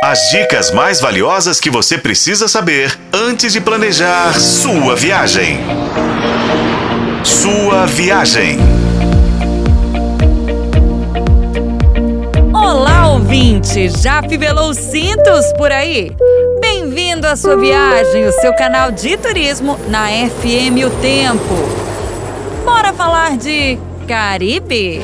As dicas mais valiosas que você precisa saber antes de planejar sua viagem. Sua viagem. Olá, ouvinte! Já fivelou cintos por aí? Bem-vindo à sua viagem, o seu canal de turismo na FM O Tempo. Bora falar de Caribe?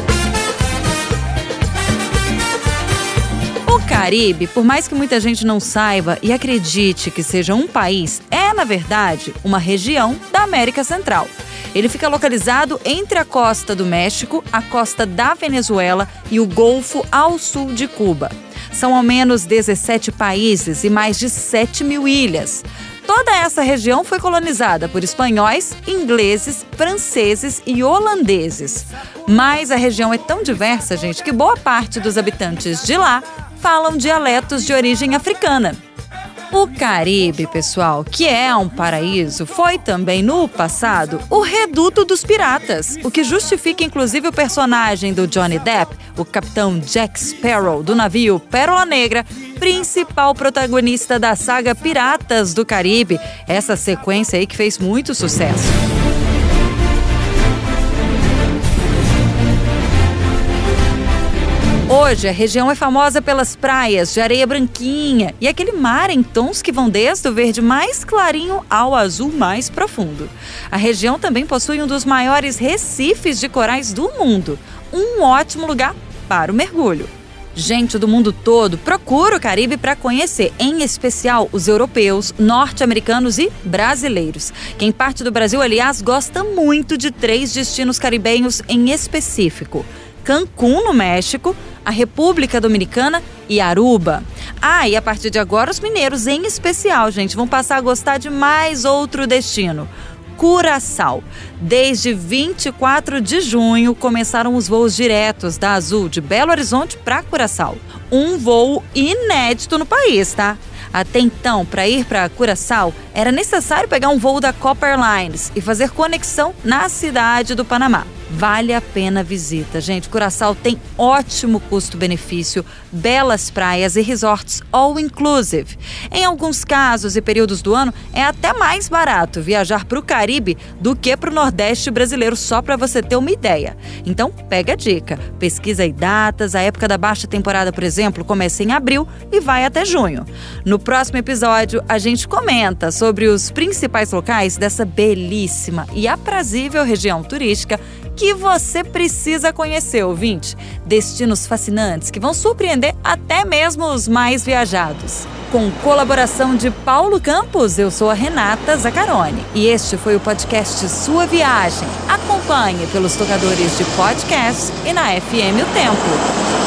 Caribe, por mais que muita gente não saiba e acredite que seja um país, é, na verdade, uma região da América Central. Ele fica localizado entre a costa do México, a costa da Venezuela e o Golfo ao sul de Cuba. São ao menos 17 países e mais de 7 mil ilhas. Toda essa região foi colonizada por espanhóis, ingleses, franceses e holandeses. Mas a região é tão diversa, gente, que boa parte dos habitantes de lá falam dialetos de origem africana. O Caribe, pessoal, que é um paraíso, foi também no passado o reduto dos piratas, o que justifica inclusive o personagem do Johnny Depp, o capitão Jack Sparrow do navio Pérola Negra, principal protagonista da saga Piratas do Caribe, essa sequência aí que fez muito sucesso. Hoje, a região é famosa pelas praias de areia branquinha e aquele mar em tons que vão desde o verde mais clarinho ao azul mais profundo. A região também possui um dos maiores recifes de corais do mundo, um ótimo lugar para o mergulho. Gente do mundo todo procura o Caribe para conhecer, em especial os europeus, norte-americanos e brasileiros. Quem parte do Brasil, aliás, gosta muito de três destinos caribenhos em específico: Cancún, no México, a República Dominicana e Aruba. Ah, e a partir de agora, os mineiros, em especial, gente, vão passar a gostar de mais outro destino. Curaçao. Desde 24 de junho começaram os voos diretos da Azul de Belo Horizonte para Curaçao. Um voo inédito no país, tá? Até então, para ir para Curaçao, era necessário pegar um voo da Copper Airlines e fazer conexão na cidade do Panamá. Vale a pena a visita. Gente, Curaçao tem ótimo custo-benefício, belas praias e resorts all inclusive. Em alguns casos e períodos do ano, é até mais barato viajar para o Caribe do que para o Nordeste brasileiro, só para você ter uma ideia. Então, pega a dica. Pesquisa aí datas. A época da baixa temporada, por exemplo, começa em abril e vai até junho. No próximo episódio, a gente comenta sobre os principais locais dessa belíssima e aprazível região turística que você precisa conhecer, ouvinte. Destinos fascinantes que vão surpreender até mesmo os mais viajados. Com colaboração de Paulo Campos, eu sou a Renata Zacarone e este foi o podcast Sua Viagem. Acompanhe pelos tocadores de podcast e na FM O Tempo.